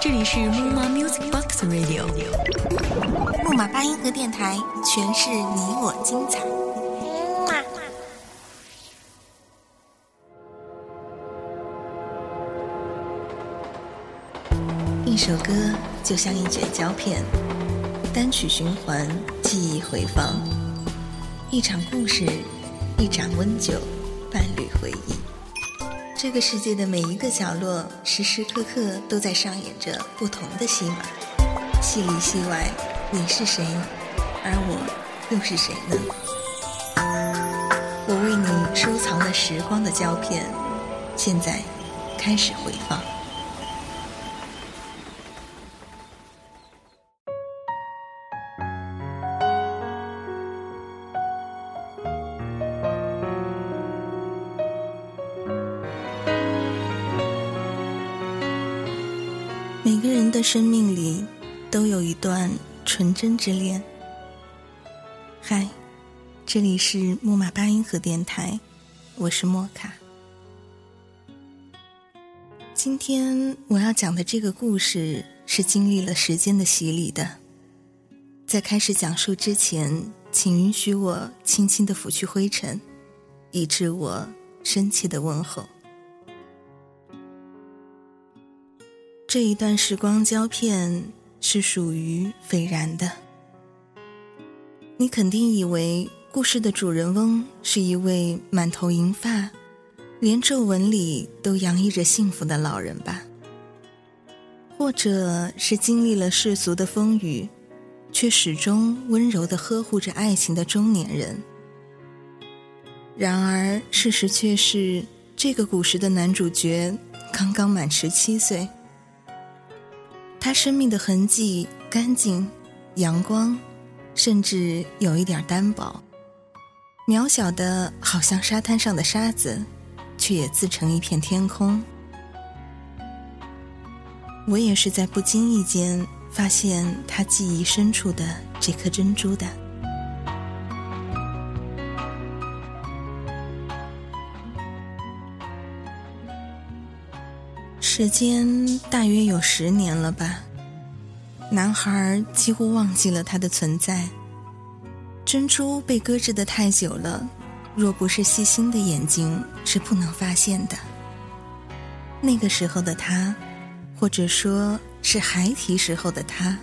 这里是木马 Music Box Radio，木马八音盒电台，诠释你我精彩。一首歌就像一卷胶片，单曲循环，记忆回放；一场故事，一盏温酒，伴侣回忆。这个世界的每一个角落，时时刻刻都在上演着不同的戏码，戏里戏外，你是谁，而我又是谁呢？我为你收藏了时光的胶片，现在开始回放。生命里都有一段纯真之恋。嗨，这里是木马八音盒电台，我是莫卡。今天我要讲的这个故事是经历了时间的洗礼的。在开始讲述之前，请允许我轻轻的拂去灰尘，以致我深切的问候。这一段时光胶片是属于斐然的。你肯定以为故事的主人翁是一位满头银发、连皱纹里都洋溢着幸福的老人吧？或者是经历了世俗的风雨，却始终温柔的呵护着爱情的中年人？然而，事实却是，这个古时的男主角刚刚满十七岁。他生命的痕迹干净、阳光，甚至有一点单薄，渺小的好像沙滩上的沙子，却也自成一片天空。我也是在不经意间发现他记忆深处的这颗珍珠的。时间大约有十年了吧，男孩几乎忘记了他的存在。珍珠被搁置的太久了，若不是细心的眼睛，是不能发现的。那个时候的他，或者说是孩提时候的他，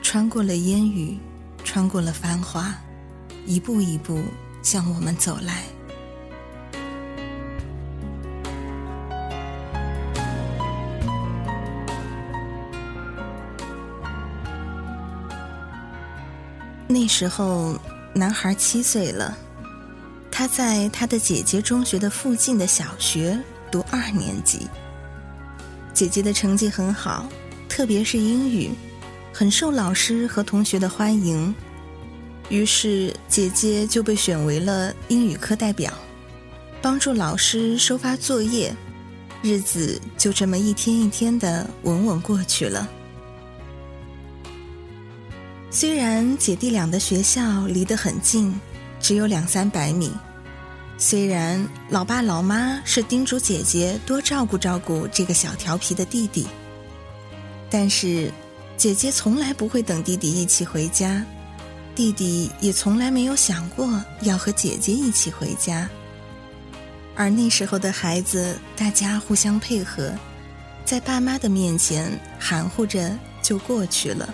穿过了烟雨，穿过了繁华，一步一步向我们走来。时候，男孩七岁了，他在他的姐姐中学的附近的小学读二年级。姐姐的成绩很好，特别是英语，很受老师和同学的欢迎。于是，姐姐就被选为了英语课代表，帮助老师收发作业。日子就这么一天一天的稳稳过去了。虽然姐弟俩的学校离得很近，只有两三百米；虽然老爸老妈是叮嘱姐姐多照顾照顾这个小调皮的弟弟，但是姐姐从来不会等弟弟一起回家，弟弟也从来没有想过要和姐姐一起回家。而那时候的孩子，大家互相配合，在爸妈的面前含糊着就过去了。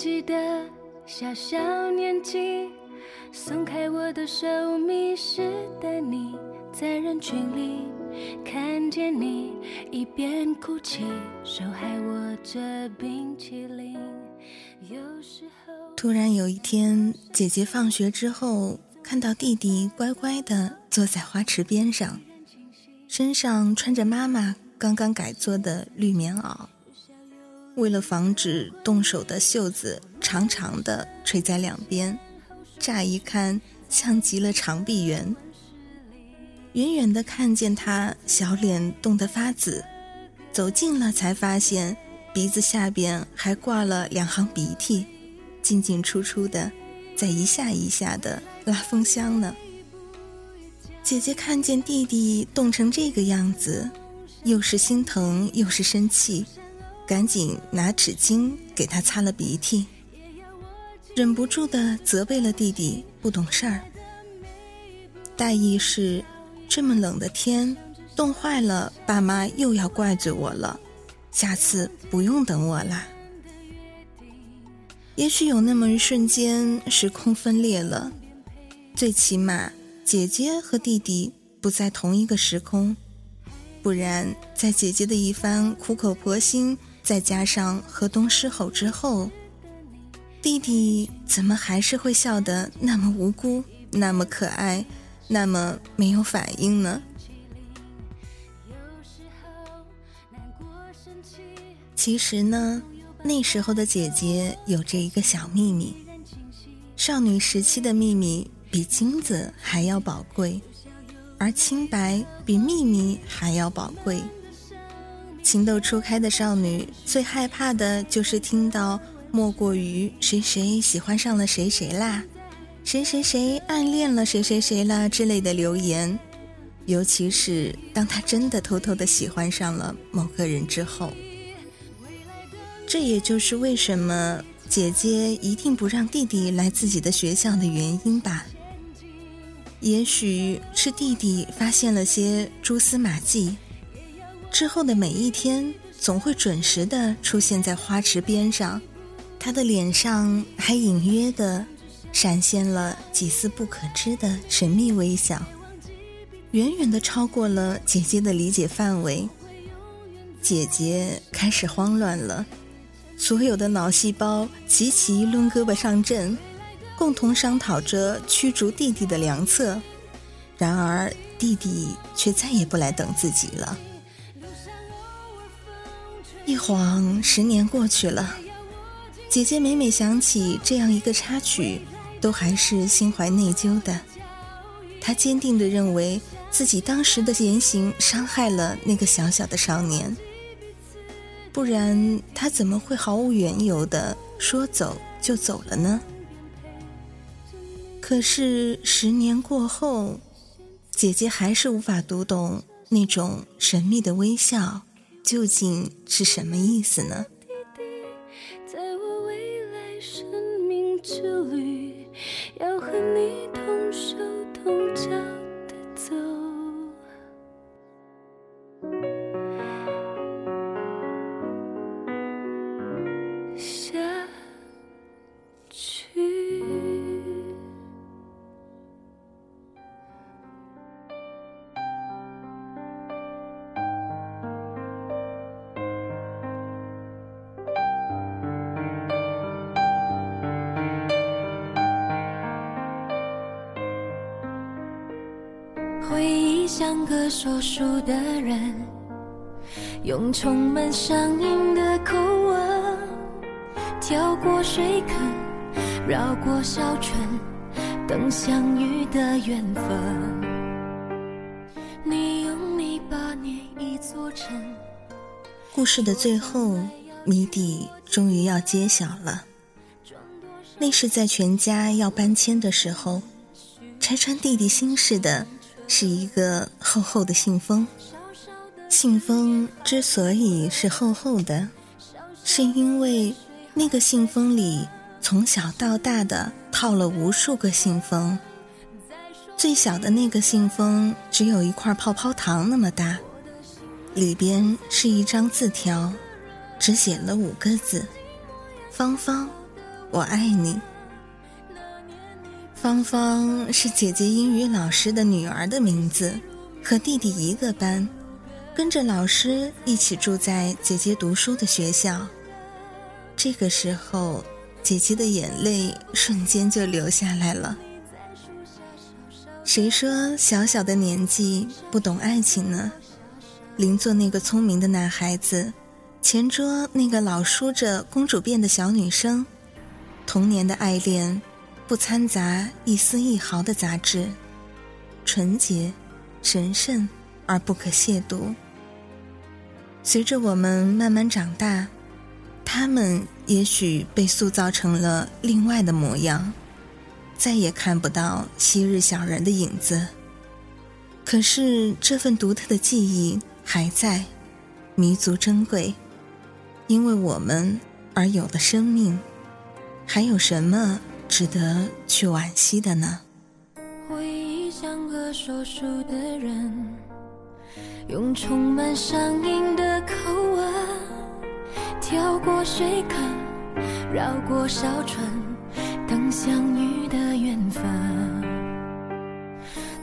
记得小小年纪，松开我的手，迷失的你，在人群里看见你，一边哭泣，手还握着冰淇淋。有时候，突然有一天，姐姐放学之后，看到弟弟乖乖的坐在花池边上，身上穿着妈妈刚刚改做的绿棉袄。为了防止动手的袖子长长的垂在两边，乍一看像极了长臂猿。远远的看见他小脸冻得发紫，走近了才发现鼻子下边还挂了两行鼻涕，进进出出的，在一下一下的拉风箱呢。姐姐看见弟弟冻成这个样子，又是心疼又是生气。赶紧拿纸巾给他擦了鼻涕，忍不住的责备了弟弟不懂事儿。大意是，这么冷的天，冻坏了，爸妈又要怪罪我了，下次不用等我啦。也许有那么一瞬间，时空分裂了，最起码姐姐和弟弟不在同一个时空，不然在姐姐的一番苦口婆心。再加上河东狮吼之后，弟弟怎么还是会笑得那么无辜、那么可爱、那么没有反应呢？其实呢，那时候的姐姐有着一个小秘密，少女时期的秘密比金子还要宝贵，而清白比秘密还要宝贵。情窦初开的少女最害怕的就是听到莫过于谁谁喜欢上了谁谁啦，谁谁谁暗恋了谁谁谁啦之类的留言，尤其是当她真的偷偷的喜欢上了某个人之后。这也就是为什么姐姐一定不让弟弟来自己的学校的原因吧。也许是弟弟发现了些蛛丝马迹。之后的每一天，总会准时的出现在花池边上，他的脸上还隐约的闪现了几丝不可知的神秘微笑，远远的超过了姐姐的理解范围。姐姐开始慌乱了，所有的脑细胞齐齐抡胳膊上阵，共同商讨着驱逐弟弟的良策。然而，弟弟却再也不来等自己了。一晃十年过去了，姐姐每每想起这样一个插曲，都还是心怀内疚的。她坚定地认为自己当时的言行伤害了那个小小的少年，不然她怎么会毫无缘由的说走就走了呢？可是十年过后，姐姐还是无法读懂那种神秘的微笑。究竟是什么意思呢？回忆像个说书的人，用充满乡音的口吻，跳过水坑，绕过小村，等相遇的缘分。你用泥巴捏一座城。故事的最后，谜底终于要揭晓了。那是在全家要搬迁的时候，拆穿弟弟心事的。是一个厚厚的信封，信封之所以是厚厚的，是因为那个信封里从小到大的套了无数个信封，最小的那个信封只有一块泡泡糖那么大，里边是一张字条，只写了五个字：芳芳，我爱你。芳芳是姐姐英语老师的女儿的名字，和弟弟一个班，跟着老师一起住在姐姐读书的学校。这个时候，姐姐的眼泪瞬间就流下来了。谁说小小的年纪不懂爱情呢？邻座那个聪明的男孩子，前桌那个老梳着公主辫的小女生，童年的爱恋。不掺杂一丝一毫的杂质，纯洁、神圣而不可亵渎。随着我们慢慢长大，他们也许被塑造成了另外的模样，再也看不到昔日小人的影子。可是这份独特的记忆还在，弥足珍贵，因为我们而有了生命。还有什么？值得去惋惜的呢？回忆像个说书的人，用充满乡音的口吻，跳过水坑，绕过小村，等相遇的缘分。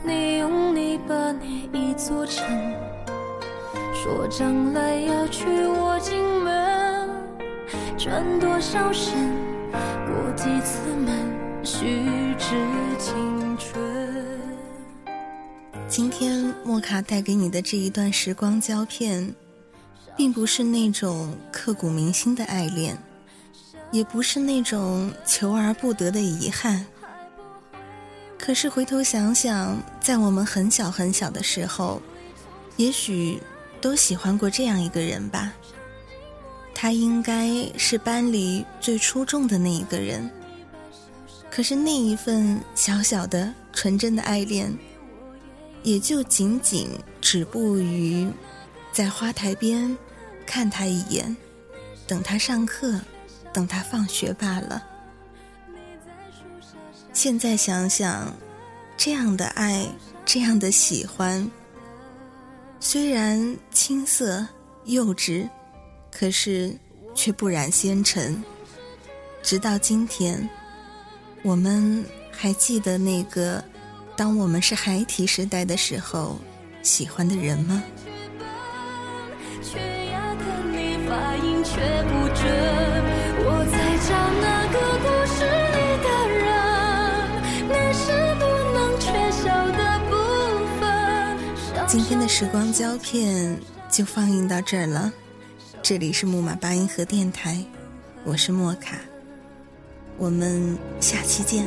你用泥巴捏一座城，说将来要娶我进门，转多少身？过几次门，虚掷青春。今天莫卡带给你的这一段时光胶片，并不是那种刻骨铭心的爱恋，也不是那种求而不得的遗憾。可是回头想想，在我们很小很小的时候，也许都喜欢过这样一个人吧。他应该是班里最出众的那一个人，可是那一份小小的纯真的爱恋，也就仅仅止步于在花台边看他一眼，等他上课，等他放学罢了。现在想想，这样的爱，这样的喜欢，虽然青涩幼稚。可是，却不染纤尘。直到今天，我们还记得那个，当我们是孩提时代的时候，喜欢的人吗？今天的时光胶片就放映到这儿了。这里是木马八音盒电台，我是莫卡，我们下期见。